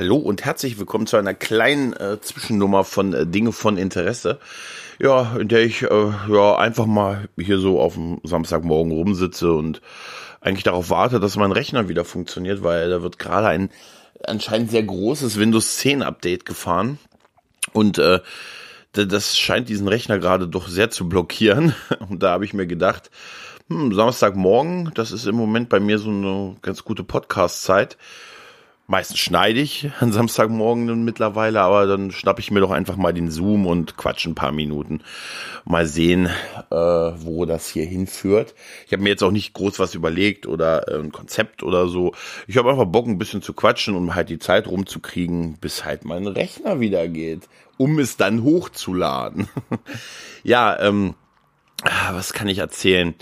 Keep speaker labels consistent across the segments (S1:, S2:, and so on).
S1: Hallo und herzlich willkommen zu einer kleinen äh, Zwischennummer von äh, Dinge von Interesse. Ja, in der ich äh, ja einfach mal hier so auf dem Samstagmorgen rumsitze und eigentlich darauf warte, dass mein Rechner wieder funktioniert, weil da wird gerade ein anscheinend sehr großes Windows 10 Update gefahren und äh, das scheint diesen Rechner gerade doch sehr zu blockieren. Und da habe ich mir gedacht, hm, Samstagmorgen, das ist im Moment bei mir so eine ganz gute Podcast-Zeit Meistens schneide ich an Samstagmorgen mittlerweile, aber dann schnappe ich mir doch einfach mal den Zoom und quatsch ein paar Minuten. Mal sehen, äh, wo das hier hinführt. Ich habe mir jetzt auch nicht groß was überlegt oder äh, ein Konzept oder so. Ich habe einfach Bock, ein bisschen zu quatschen, um halt die Zeit rumzukriegen, bis halt mein Rechner wieder geht, um es dann hochzuladen. ja, ähm, ah, was kann ich erzählen?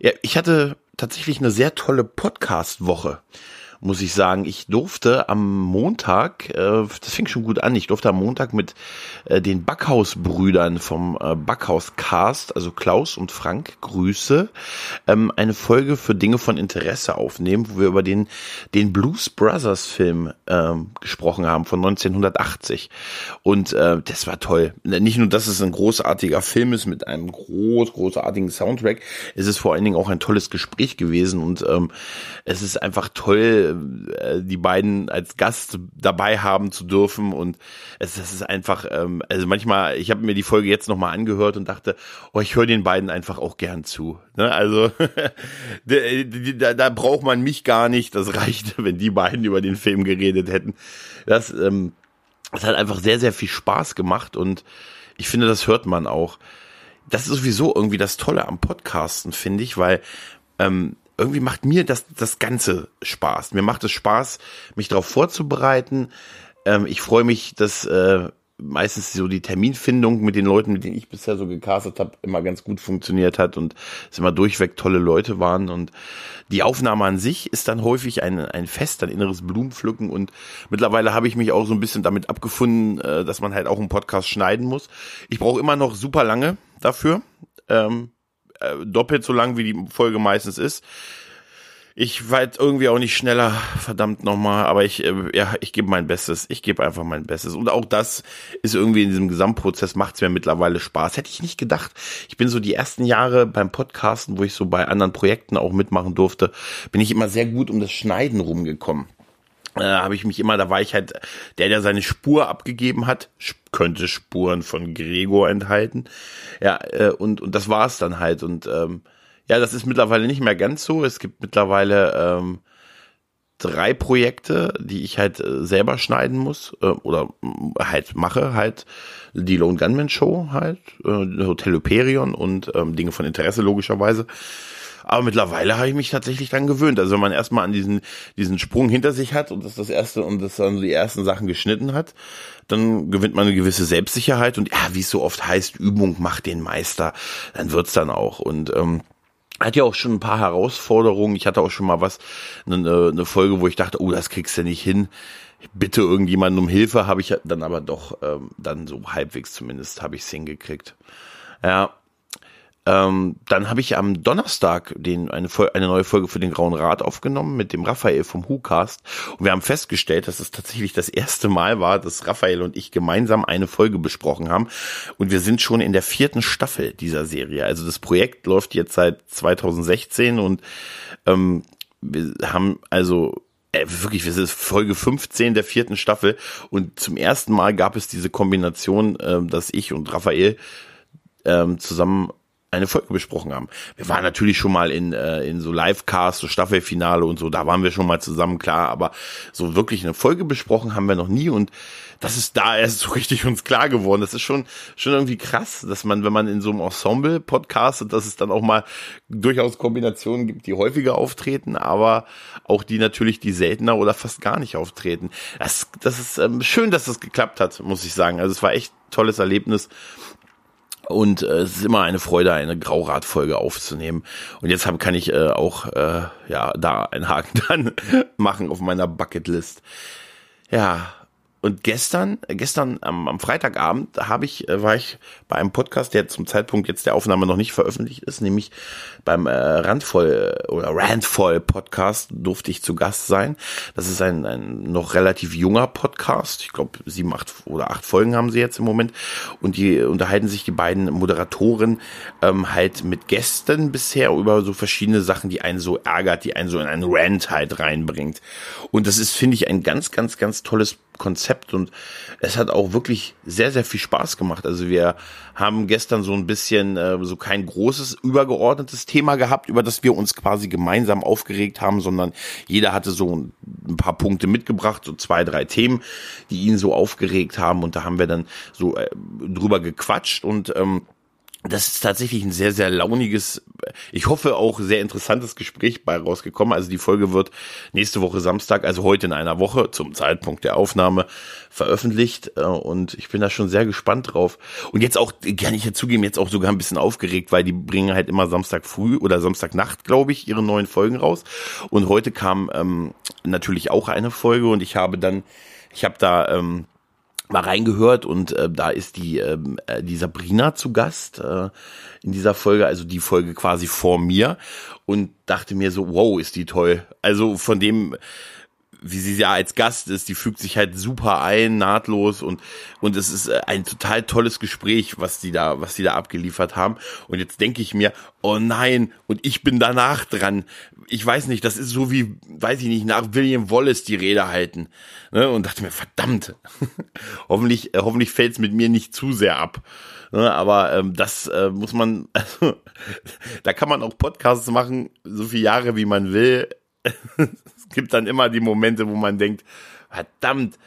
S1: Ja, ich hatte tatsächlich eine sehr tolle Podcast-Woche muss ich sagen. Ich durfte am Montag, äh, das fing schon gut an, ich durfte am Montag mit äh, den Backhaus-Brüdern vom äh, Backhaus-Cast, also Klaus und Frank, Grüße, ähm, eine Folge für Dinge von Interesse aufnehmen, wo wir über den, den Blues Brothers Film ähm, gesprochen haben von 1980. Und äh, das war toll. Nicht nur, dass es ein großartiger Film ist mit einem groß, großartigen Soundtrack, es ist vor allen Dingen auch ein tolles Gespräch gewesen und ähm, es ist einfach toll, äh, die beiden als Gast dabei haben zu dürfen und es, das ist einfach, ähm, also manchmal, ich habe mir die Folge jetzt nochmal angehört und dachte, oh, ich höre den beiden einfach auch gern zu. Ne? Also da, da braucht man mich gar nicht, das reicht, wenn die beiden über den Film geredet hätten. Das, ähm, das hat einfach sehr, sehr viel Spaß gemacht und ich finde, das hört man auch. Das ist sowieso irgendwie das Tolle am Podcasten, finde ich, weil ähm, irgendwie macht mir das, das Ganze Spaß. Mir macht es Spaß, mich darauf vorzubereiten. Ähm, ich freue mich, dass äh, meistens so die Terminfindung mit den Leuten, mit denen ich bisher so gecastet habe, immer ganz gut funktioniert hat und es immer durchweg tolle Leute waren. Und die Aufnahme an sich ist dann häufig ein, ein Fest, ein inneres Blumenpflücken. Und mittlerweile habe ich mich auch so ein bisschen damit abgefunden, äh, dass man halt auch einen Podcast schneiden muss. Ich brauche immer noch super lange dafür. Ähm, äh, doppelt so lang, wie die Folge meistens ist. Ich war jetzt irgendwie auch nicht schneller, verdammt nochmal, aber ich, äh, ja, ich gebe mein Bestes. Ich gebe einfach mein Bestes. Und auch das ist irgendwie in diesem Gesamtprozess macht es mir mittlerweile Spaß. Hätte ich nicht gedacht. Ich bin so die ersten Jahre beim Podcasten, wo ich so bei anderen Projekten auch mitmachen durfte, bin ich immer sehr gut um das Schneiden rumgekommen äh, habe ich mich immer, da war ich halt der, der seine Spur abgegeben hat, könnte Spuren von Gregor enthalten. Ja, äh, und, und das war's dann halt. Und ähm, ja, das ist mittlerweile nicht mehr ganz so. Es gibt mittlerweile ähm, drei Projekte, die ich halt äh, selber schneiden muss äh, oder äh, halt mache, halt die Lone Gunman Show halt, äh, Hotel Hyperion und ähm, Dinge von Interesse logischerweise. Aber mittlerweile habe ich mich tatsächlich dann gewöhnt. Also wenn man erstmal an diesen, diesen Sprung hinter sich hat und das das erste und das dann die ersten Sachen geschnitten hat, dann gewinnt man eine gewisse Selbstsicherheit und ja, wie es so oft heißt, Übung macht den Meister, dann wird's dann auch. Und ähm, hat ja auch schon ein paar Herausforderungen. Ich hatte auch schon mal was, eine, eine Folge, wo ich dachte, oh, das kriegst du nicht hin. bitte irgendjemanden um Hilfe, habe ich dann aber doch ähm, dann so halbwegs zumindest habe ich es hingekriegt. Ja, ähm, dann habe ich am Donnerstag den, eine, eine neue Folge für den Grauen Rat aufgenommen mit dem Raphael vom WhoCast. Und wir haben festgestellt, dass es tatsächlich das erste Mal war, dass Raphael und ich gemeinsam eine Folge besprochen haben. Und wir sind schon in der vierten Staffel dieser Serie. Also das Projekt läuft jetzt seit 2016 und ähm, wir haben also äh, wirklich, wir sind Folge 15 der vierten Staffel und zum ersten Mal gab es diese Kombination, äh, dass ich und Raphael ähm, zusammen eine Folge besprochen haben. Wir waren natürlich schon mal in, äh, in so Live-Cast, so Staffelfinale und so, da waren wir schon mal zusammen, klar, aber so wirklich eine Folge besprochen haben wir noch nie und das ist da erst so richtig uns klar geworden. Das ist schon, schon irgendwie krass, dass man, wenn man in so einem Ensemble podcastet, dass es dann auch mal durchaus Kombinationen gibt, die häufiger auftreten, aber auch die natürlich, die seltener oder fast gar nicht auftreten. Das, das ist ähm, schön, dass das geklappt hat, muss ich sagen. Also es war echt tolles Erlebnis. Und äh, es ist immer eine Freude, eine Grauradfolge aufzunehmen. Und jetzt hab, kann ich äh, auch äh, ja da einen Haken dann machen auf meiner Bucketlist. Ja, und gestern, gestern am, am Freitagabend habe ich, äh, war ich bei einem Podcast, der zum Zeitpunkt jetzt der Aufnahme noch nicht veröffentlicht ist, nämlich beim äh, Randvoll oder Randvoll Podcast durfte ich zu Gast sein. Das ist ein, ein noch relativ junger Podcast. Ich glaube, sieben, acht oder acht Folgen haben sie jetzt im Moment. Und die unterhalten sich die beiden Moderatoren ähm, halt mit Gästen bisher über so verschiedene Sachen, die einen so ärgert, die einen so in einen Rant halt reinbringt. Und das ist, finde ich, ein ganz, ganz, ganz tolles Konzept und es hat auch wirklich sehr, sehr viel Spaß gemacht. Also wir haben gestern so ein bisschen äh, so kein großes übergeordnetes Thema gehabt, über das wir uns quasi gemeinsam aufgeregt haben, sondern jeder hatte so ein paar Punkte mitgebracht, so zwei, drei Themen, die ihn so aufgeregt haben und da haben wir dann so äh, drüber gequatscht und ähm, das ist tatsächlich ein sehr, sehr launiges, ich hoffe auch sehr interessantes Gespräch bei rausgekommen. Also die Folge wird nächste Woche Samstag, also heute in einer Woche zum Zeitpunkt der Aufnahme veröffentlicht. Äh, und ich bin da schon sehr gespannt drauf. Und jetzt auch, kann ich ja zugeben, jetzt auch sogar ein bisschen aufgeregt, weil die bringen halt immer Samstag früh oder Samstagnacht, glaube ich, ihre neuen Folgen raus. Und heute kam ähm, natürlich auch eine Folge und ich habe dann, ich habe da ähm, mal reingehört und äh, da ist die, ähm, äh, die Sabrina zu Gast äh, in dieser Folge, also die Folge quasi vor mir und dachte mir so, wow, ist die toll. Also von dem, wie sie ja als Gast ist, die fügt sich halt super ein, nahtlos und und es ist äh, ein total tolles Gespräch, was die da was die da abgeliefert haben und jetzt denke ich mir, oh nein, und ich bin danach dran. Ich weiß nicht, das ist so wie, weiß ich nicht, nach William Wallace die Rede halten. Ne? Und dachte mir, verdammt, hoffentlich, äh, hoffentlich fällt es mit mir nicht zu sehr ab. Ne? Aber ähm, das äh, muss man, also, da kann man auch Podcasts machen, so viele Jahre wie man will. es gibt dann immer die Momente, wo man denkt, verdammt,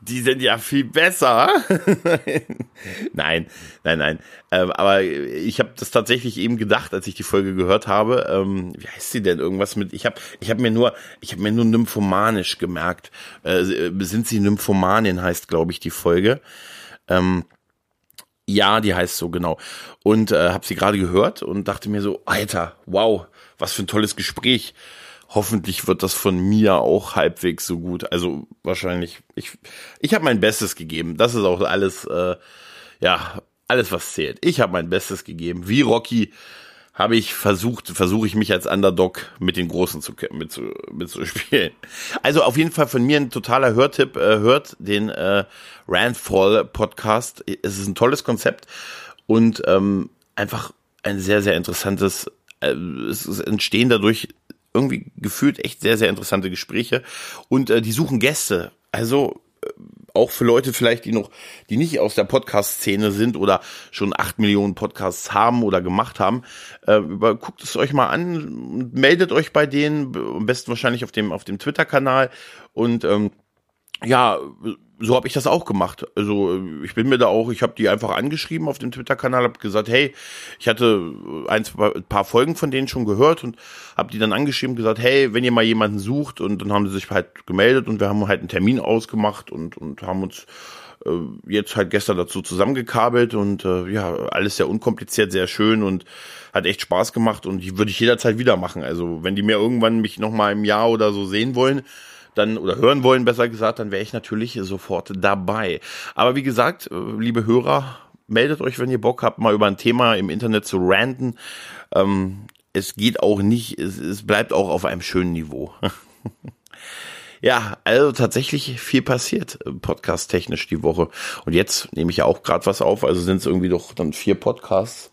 S1: die sind ja viel besser. nein, nein, nein. Ähm, aber ich habe das tatsächlich eben gedacht, als ich die Folge gehört habe. Ähm, wie heißt sie denn? Irgendwas mit? Ich habe, ich habe mir nur, ich habe mir nur nymphomanisch gemerkt. Äh, sind sie Nymphomanin heißt, glaube ich, die Folge. Ähm, ja, die heißt so genau. Und äh, habe sie gerade gehört und dachte mir so, Alter, wow, was für ein tolles Gespräch hoffentlich wird das von mir auch halbwegs so gut. Also wahrscheinlich, ich, ich habe mein Bestes gegeben. Das ist auch alles, äh, ja, alles was zählt. Ich habe mein Bestes gegeben. Wie Rocky habe ich versucht, versuche ich mich als Underdog mit den Großen zu, mit zu, mit zu spielen. Also auf jeden Fall von mir ein totaler Hörtipp. Äh, hört den äh, Randfall Podcast. Es ist ein tolles Konzept und ähm, einfach ein sehr, sehr interessantes, äh, es entstehen dadurch irgendwie gefühlt echt sehr, sehr interessante Gespräche. Und äh, die suchen Gäste. Also äh, auch für Leute vielleicht, die noch, die nicht aus der Podcast-Szene sind oder schon acht Millionen Podcasts haben oder gemacht haben, äh, über, guckt es euch mal an, meldet euch bei denen, am besten wahrscheinlich auf dem, auf dem Twitter-Kanal und ähm, ja, so habe ich das auch gemacht. Also ich bin mir da auch, ich habe die einfach angeschrieben auf dem Twitter-Kanal, habe gesagt, hey, ich hatte ein, paar Folgen von denen schon gehört und habe die dann angeschrieben, gesagt, hey, wenn ihr mal jemanden sucht und dann haben sie sich halt gemeldet und wir haben halt einen Termin ausgemacht und und haben uns äh, jetzt halt gestern dazu zusammengekabelt und äh, ja, alles sehr unkompliziert, sehr schön und hat echt Spaß gemacht und die würde ich jederzeit wieder machen. Also wenn die mir irgendwann mich noch mal im Jahr oder so sehen wollen, dann oder hören wollen, besser gesagt, dann wäre ich natürlich sofort dabei. Aber wie gesagt, äh, liebe Hörer, meldet euch, wenn ihr Bock habt, mal über ein Thema im Internet zu ranten. Ähm, es geht auch nicht, es, es bleibt auch auf einem schönen Niveau. Ja, also tatsächlich viel passiert, äh, podcast-technisch die Woche. Und jetzt nehme ich ja auch gerade was auf, also sind es irgendwie doch dann vier Podcasts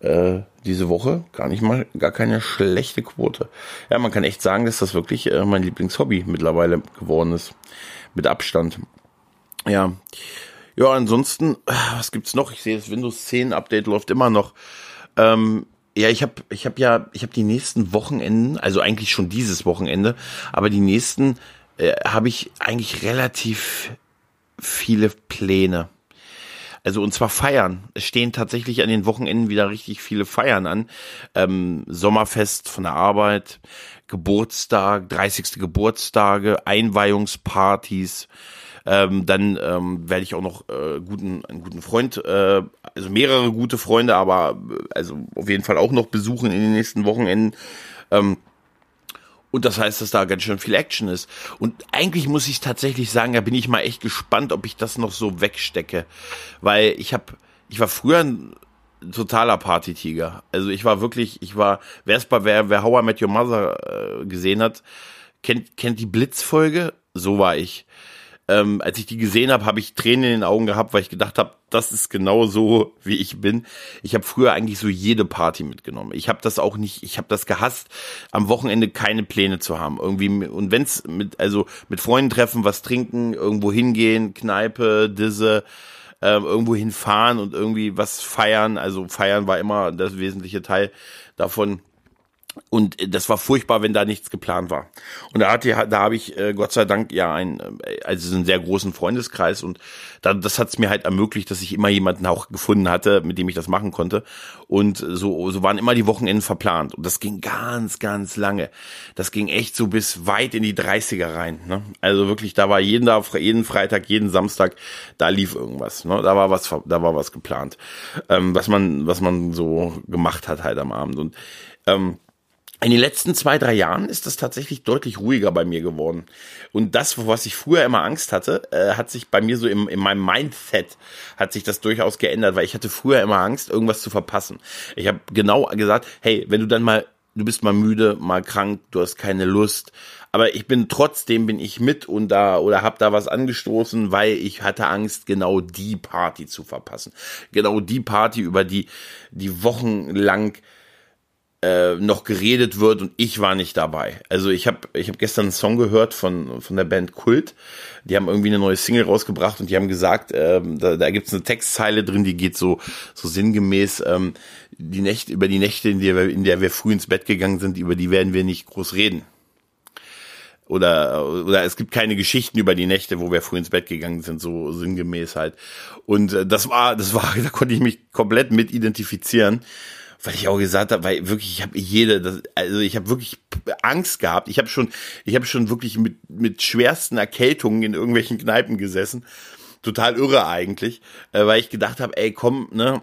S1: äh, diese Woche. Gar nicht mal, gar keine schlechte Quote. Ja, man kann echt sagen, dass das wirklich äh, mein Lieblingshobby mittlerweile geworden ist. Mit Abstand. Ja. Ja, ansonsten, äh, was gibt's noch? Ich sehe, das Windows 10 Update läuft immer noch. Ähm, ja, ich habe ich hab ja, ich habe die nächsten Wochenenden, also eigentlich schon dieses Wochenende, aber die nächsten äh, habe ich eigentlich relativ viele Pläne. Also und zwar feiern. Es stehen tatsächlich an den Wochenenden wieder richtig viele Feiern an. Ähm, Sommerfest von der Arbeit, Geburtstag, 30. Geburtstage, Einweihungspartys. Ähm, dann ähm, werde ich auch noch äh, guten, einen guten Freund, äh, also mehrere gute Freunde, aber äh, also auf jeden Fall auch noch besuchen in den nächsten Wochenenden. Ähm, Und das heißt, dass da ganz schön viel Action ist. Und eigentlich muss ich tatsächlich sagen, da bin ich mal echt gespannt, ob ich das noch so wegstecke. Weil ich habe, ich war früher ein totaler Partytiger. Also ich war wirklich, ich war, wer es bei, wer, wer How I Met Your Mother äh, gesehen hat, kennt, kennt die Blitzfolge? So war ich ähm, als ich die gesehen habe, habe ich Tränen in den Augen gehabt, weil ich gedacht habe, das ist genau so, wie ich bin. Ich habe früher eigentlich so jede Party mitgenommen. Ich habe das auch nicht, ich habe das gehasst, am Wochenende keine Pläne zu haben. Irgendwie und wenn's mit also mit Freunden treffen, was trinken, irgendwo hingehen, Kneipe, Disse, äh, irgendwo hinfahren und irgendwie was feiern. Also feiern war immer das wesentliche Teil davon. Und das war furchtbar, wenn da nichts geplant war. Und da hatte, da habe ich äh, Gott sei Dank ja einen, äh, also einen sehr großen Freundeskreis und da, das hat es mir halt ermöglicht, dass ich immer jemanden auch gefunden hatte, mit dem ich das machen konnte. Und so, so waren immer die Wochenenden verplant. Und das ging ganz, ganz lange. Das ging echt so bis weit in die 30er rein. Ne? Also wirklich, da war jeden, jeden Freitag, jeden Samstag, da lief irgendwas. Ne? Da war was, da war was geplant, ähm, was man, was man so gemacht hat halt am Abend. Und ähm, in den letzten zwei, drei Jahren ist das tatsächlich deutlich ruhiger bei mir geworden. Und das, was ich früher immer Angst hatte, äh, hat sich bei mir so im, in meinem Mindset hat sich das durchaus geändert, weil ich hatte früher immer Angst, irgendwas zu verpassen. Ich habe genau gesagt, hey, wenn du dann mal, du bist mal müde, mal krank, du hast keine Lust, aber ich bin trotzdem bin ich mit und da oder hab da was angestoßen, weil ich hatte Angst, genau die Party zu verpassen. Genau die Party, über die die wochenlang äh, noch geredet wird und ich war nicht dabei. Also ich habe ich hab gestern einen Song gehört von, von der Band Kult. Die haben irgendwie eine neue Single rausgebracht und die haben gesagt, ähm, da, da gibt es eine Textzeile drin, die geht so, so sinngemäß, ähm, die Nächte, über die Nächte, in der, wir, in der wir früh ins Bett gegangen sind, über die werden wir nicht groß reden oder oder es gibt keine Geschichten über die Nächte, wo wir früh ins Bett gegangen sind, so sinngemäß halt. Und äh, das war, das war, da konnte ich mich komplett mit identifizieren weil ich auch gesagt habe, weil wirklich ich habe jede, das, also ich habe wirklich Angst gehabt. Ich habe schon, ich habe schon wirklich mit mit schwersten Erkältungen in irgendwelchen Kneipen gesessen. Total irre eigentlich, äh, weil ich gedacht habe, ey, komm, ne,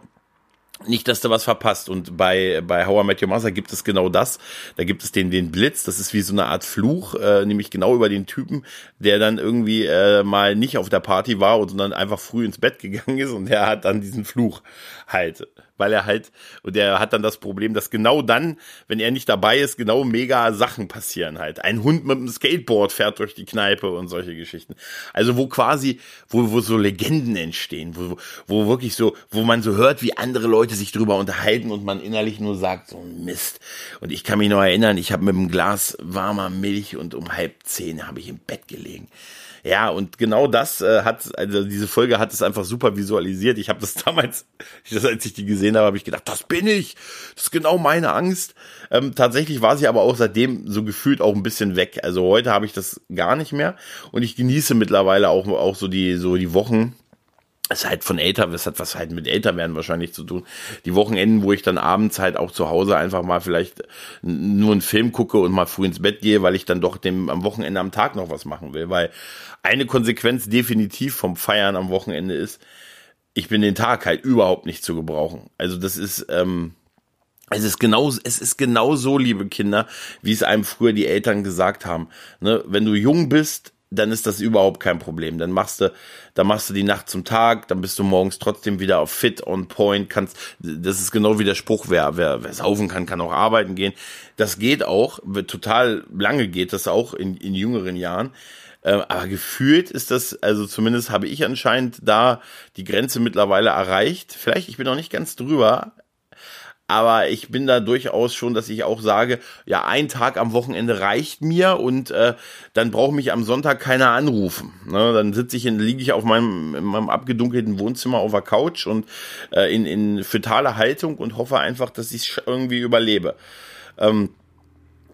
S1: nicht, dass du was verpasst. Und bei, bei How I Met Your Mother gibt es genau das. Da gibt es den, den Blitz. Das ist wie so eine Art Fluch, äh, nämlich genau über den Typen, der dann irgendwie äh, mal nicht auf der Party war und sondern einfach früh ins Bett gegangen ist und der hat dann diesen Fluch halt weil er halt, und der hat dann das Problem, dass genau dann, wenn er nicht dabei ist, genau mega Sachen passieren halt. Ein Hund mit einem Skateboard fährt durch die Kneipe und solche Geschichten. Also wo quasi, wo, wo so Legenden entstehen, wo, wo wirklich so, wo man so hört, wie andere Leute sich drüber unterhalten und man innerlich nur sagt, so Mist. Und ich kann mich noch erinnern, ich habe mit einem Glas warmer Milch und um halb zehn habe ich im Bett gelegen. Ja, und genau das äh, hat, also diese Folge hat es einfach super visualisiert. Ich habe das damals, als ich die gesehen habe, habe ich gedacht, das bin ich. Das ist genau meine Angst. Ähm, tatsächlich war sie aber auch seitdem so gefühlt auch ein bisschen weg. Also heute habe ich das gar nicht mehr und ich genieße mittlerweile auch, auch so die, so die Wochen, es ist halt von älter, das hat was halt mit älter werden wahrscheinlich zu tun. Die Wochenenden, wo ich dann abends halt auch zu Hause einfach mal vielleicht nur einen Film gucke und mal früh ins Bett gehe, weil ich dann doch dem am Wochenende am Tag noch was machen will, weil eine Konsequenz definitiv vom Feiern am Wochenende ist, ich bin den Tag halt überhaupt nicht zu gebrauchen. Also das ist, ähm, es ist genau, es ist genau so, liebe Kinder, wie es einem früher die Eltern gesagt haben. Ne? Wenn du jung bist, dann ist das überhaupt kein Problem. Dann machst du, dann machst du die Nacht zum Tag, dann bist du morgens trotzdem wieder auf fit, on point, kannst, das ist genau wie der Spruch, wer, wer, wer saufen kann, kann auch arbeiten gehen. Das geht auch, total lange geht das auch in, in jüngeren Jahren. Äh, aber gefühlt ist das, also zumindest habe ich anscheinend da die Grenze mittlerweile erreicht. Vielleicht, ich bin noch nicht ganz drüber, aber ich bin da durchaus schon, dass ich auch sage, ja, ein Tag am Wochenende reicht mir und äh, dann braucht mich am Sonntag keiner anrufen. Ne? Dann sitze ich, in, liege ich auf meinem, in meinem abgedunkelten Wohnzimmer auf der Couch und äh, in, in fötaler Haltung und hoffe einfach, dass ich irgendwie überlebe. Ähm,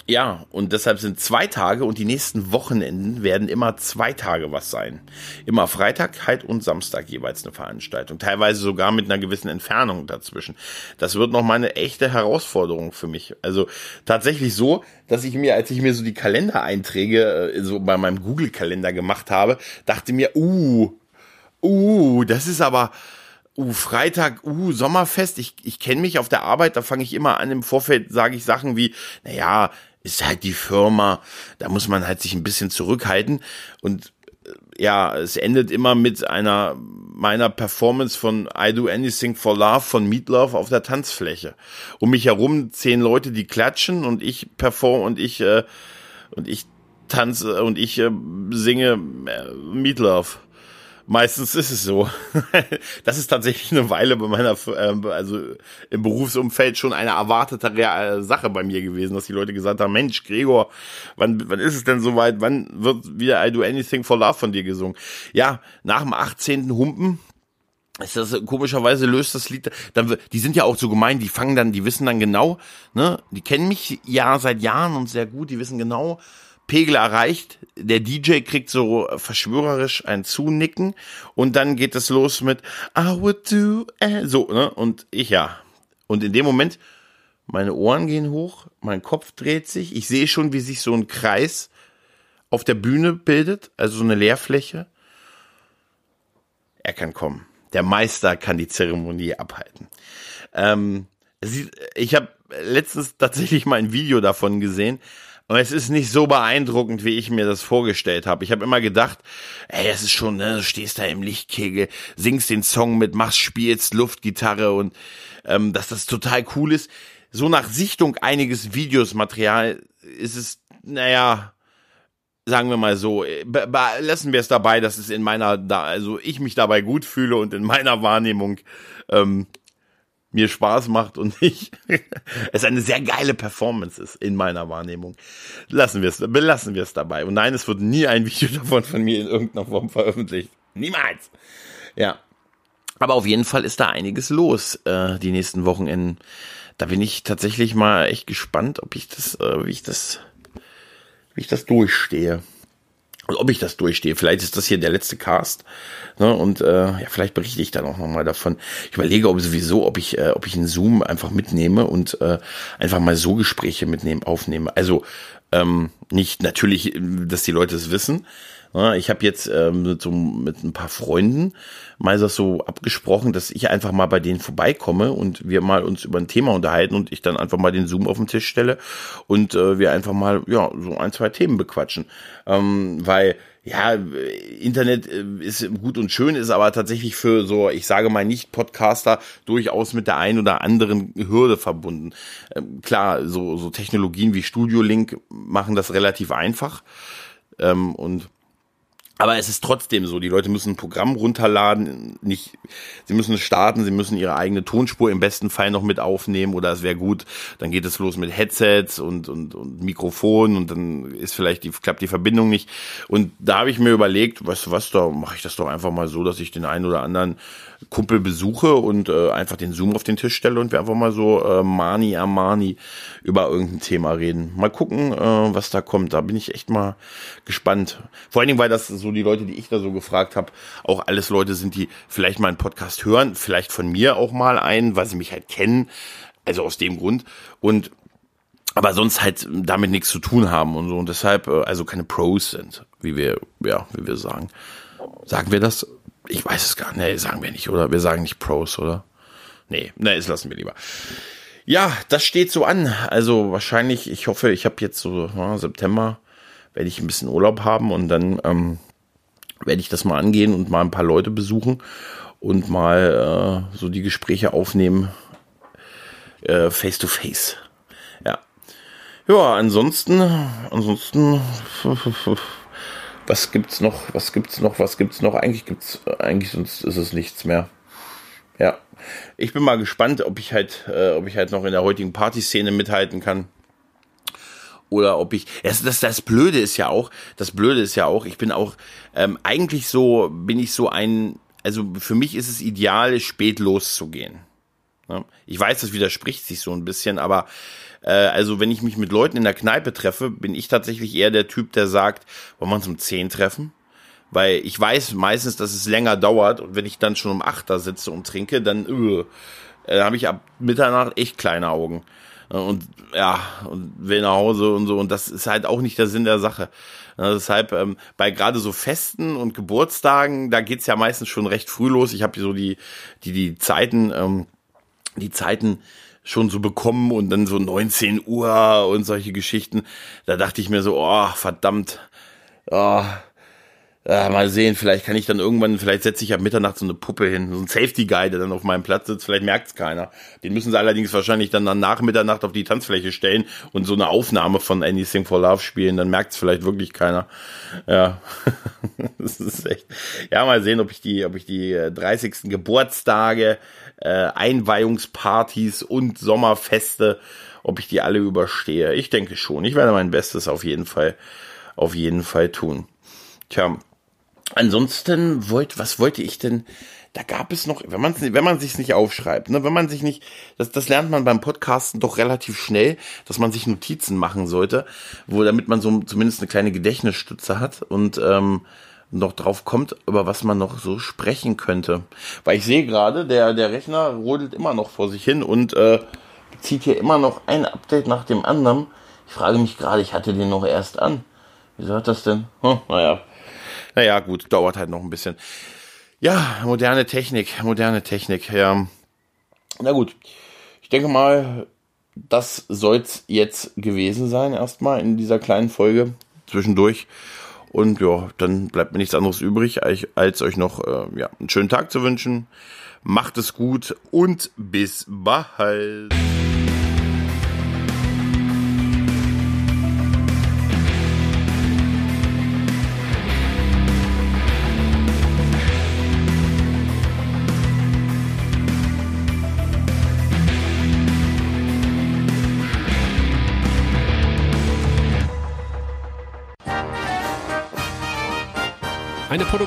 S1: ja, und deshalb sind zwei Tage und die nächsten Wochenenden werden immer zwei Tage was sein. Immer Freitag halt und Samstag jeweils eine Veranstaltung. Teilweise sogar mit einer gewissen Entfernung dazwischen. Das wird noch mal eine echte Herausforderung für mich. Also tatsächlich so, dass ich mir, als ich mir so die Kalendereinträge äh, so bei meinem Google-Kalender gemacht habe, dachte mir, uh, uh, das ist aber, uh, Freitag, uh, Sommerfest, ich, ich kenne mich auf der Arbeit, da fange ich immer an, im Vorfeld sage ich Sachen wie, naja, ist halt die Firma, da muss man halt sich ein bisschen zurückhalten und äh, ja, es endet immer mit einer meiner Performance von I Do Anything for Love von Meatloaf auf der Tanzfläche. Um mich herum zehn Leute, die klatschen und ich perform und ich äh, und ich tanze und ich äh, singe äh, Meatloaf. Meistens ist es so. das ist tatsächlich eine Weile bei meiner, äh, also im Berufsumfeld schon eine erwartete Re Sache bei mir gewesen, dass die Leute gesagt haben, Mensch, Gregor, wann, wann ist es denn soweit? Wann wird wieder I Do Anything for Love von dir gesungen? Ja, nach dem 18. Humpen, ist das komischerweise löst das Lied dann die sind ja auch so gemein die fangen dann die wissen dann genau ne die kennen mich ja seit Jahren und sehr gut die wissen genau Pegel erreicht. Der DJ kriegt so verschwörerisch ein Zunicken und dann geht es los mit I would do so, ne? Und ich ja. Und in dem Moment, meine Ohren gehen hoch, mein Kopf dreht sich, ich sehe schon, wie sich so ein Kreis auf der Bühne bildet, also so eine Leerfläche. Er kann kommen. Der Meister kann die Zeremonie abhalten. Ähm, ich habe letztens tatsächlich mal ein Video davon gesehen. Und es ist nicht so beeindruckend, wie ich mir das vorgestellt habe. Ich habe immer gedacht, ey, es ist schon, ne, du stehst da im Lichtkegel, singst den Song mit, machst, spielst Luftgitarre und ähm, dass das total cool ist. So nach Sichtung einiges Videosmaterial ist es, naja, sagen wir mal so, äh, lassen wir es dabei, dass es in meiner, da, also ich mich dabei gut fühle und in meiner Wahrnehmung ähm, mir Spaß macht und ich es eine sehr geile Performance ist in meiner Wahrnehmung. Lassen wir es, belassen wir es dabei. Und nein, es wird nie ein Video davon von mir in irgendeiner Form veröffentlicht. Niemals. Ja. Aber auf jeden Fall ist da einiges los, äh, die nächsten Wochenenden. Da bin ich tatsächlich mal echt gespannt, ob ich das, äh, wie ich das, wie ich das durchstehe. Und ob ich das durchstehe. Vielleicht ist das hier der letzte Cast. Ne? Und äh, ja, vielleicht berichte ich dann auch nochmal davon. Ich überlege ob sowieso, ob ich, äh, ob ich einen Zoom einfach mitnehme und äh, einfach mal so Gespräche mitnehmen, aufnehme. Also ähm, nicht natürlich, dass die Leute es wissen, ich habe jetzt ähm, mit, so, mit ein paar Freunden mal so abgesprochen, dass ich einfach mal bei denen vorbeikomme und wir mal uns über ein Thema unterhalten und ich dann einfach mal den Zoom auf den Tisch stelle und äh, wir einfach mal ja so ein zwei Themen bequatschen, ähm, weil ja, Internet äh, ist gut und schön, ist aber tatsächlich für so, ich sage mal nicht Podcaster durchaus mit der einen oder anderen Hürde verbunden. Ähm, klar, so, so Technologien wie Studio Link machen das relativ einfach. Ähm, und aber es ist trotzdem so, die Leute müssen ein Programm runterladen, nicht, sie müssen es starten, sie müssen ihre eigene Tonspur im besten Fall noch mit aufnehmen oder es wäre gut, dann geht es los mit Headsets und, und, und Mikrofon und dann ist vielleicht die, klappt die Verbindung nicht. Und da habe ich mir überlegt, weißt du was, da mache ich das doch einfach mal so, dass ich den einen oder anderen Kumpel besuche und äh, einfach den Zoom auf den Tisch stelle und wir einfach mal so äh, Mani Amani über irgendein Thema reden. Mal gucken, äh, was da kommt. Da bin ich echt mal gespannt. Vor allen Dingen, weil das so die Leute, die ich da so gefragt habe, auch alles Leute sind, die vielleicht mal einen Podcast hören, vielleicht von mir auch mal einen, weil sie mich halt kennen. Also aus dem Grund. Und aber sonst halt damit nichts zu tun haben und so und deshalb äh, also keine Pros sind, wie wir ja, wie wir sagen. Sagen wir das? Ich weiß es gar nicht. Nee, sagen wir nicht, oder? Wir sagen nicht Pros, oder? Nee, nee, das lassen wir lieber. Ja, das steht so an. Also wahrscheinlich, ich hoffe, ich habe jetzt so ja, September, werde ich ein bisschen Urlaub haben und dann ähm, werde ich das mal angehen und mal ein paar Leute besuchen und mal äh, so die Gespräche aufnehmen, äh, face to face. Ja. Ja, ansonsten, ansonsten was gibt's noch? Was gibt's noch? Was gibt's noch? Eigentlich gibt's eigentlich sonst ist es nichts mehr. Ja, ich bin mal gespannt, ob ich halt, äh, ob ich halt noch in der heutigen Partyszene mithalten kann oder ob ich. Das, das, das Blöde ist ja auch, das Blöde ist ja auch, ich bin auch ähm, eigentlich so, bin ich so ein, also für mich ist es ideal, spät loszugehen. Ich weiß, das widerspricht sich so ein bisschen, aber äh, also wenn ich mich mit Leuten in der Kneipe treffe, bin ich tatsächlich eher der Typ, der sagt, wollen wir uns um 10 treffen? Weil ich weiß meistens, dass es länger dauert und wenn ich dann schon um 8 da sitze und trinke, dann äh, habe ich ab Mitternacht echt kleine Augen. Und ja, und will nach Hause und so. Und das ist halt auch nicht der Sinn der Sache. Ja, deshalb, ähm, bei gerade so Festen und Geburtstagen, da geht's ja meistens schon recht früh los. Ich habe so die, die, die Zeiten, ähm, die Zeiten schon so bekommen und dann so 19 Uhr und solche Geschichten. Da dachte ich mir so, oh, verdammt. Oh, äh, mal sehen, vielleicht kann ich dann irgendwann, vielleicht setze ich ab Mitternacht so eine Puppe hin, so ein Safety Guy, der dann auf meinem Platz sitzt, vielleicht merkt es keiner. Den müssen sie allerdings wahrscheinlich dann nach Mitternacht auf die Tanzfläche stellen und so eine Aufnahme von Anything for Love spielen, dann merkt es vielleicht wirklich keiner. Ja, das ist echt. Ja, mal sehen, ob ich die, ob ich die 30. Äh, Geburtstage, äh, Einweihungspartys und Sommerfeste, ob ich die alle überstehe. Ich denke schon. Ich werde mein Bestes auf jeden Fall, auf jeden Fall tun. Tja, Ansonsten wollte, was wollte ich denn? Da gab es noch, wenn man wenn man sich's nicht aufschreibt, ne, wenn man sich nicht, das, das lernt man beim Podcasten doch relativ schnell, dass man sich Notizen machen sollte, wo damit man so zumindest eine kleine Gedächtnisstütze hat und ähm, noch drauf kommt, über was man noch so sprechen könnte. Weil ich sehe gerade, der der Rechner rodelt immer noch vor sich hin und äh, zieht hier immer noch ein Update nach dem anderen. Ich frage mich gerade, ich hatte den noch erst an. Wieso hat das denn? Hm, naja, naja, gut, dauert halt noch ein bisschen. Ja, moderne Technik, moderne Technik, ja. Na gut, ich denke mal, das soll's jetzt gewesen sein, erstmal in dieser kleinen Folge zwischendurch. Und ja, dann bleibt mir nichts anderes übrig, als, als euch noch äh, ja, einen schönen Tag zu wünschen. Macht es gut und bis bald.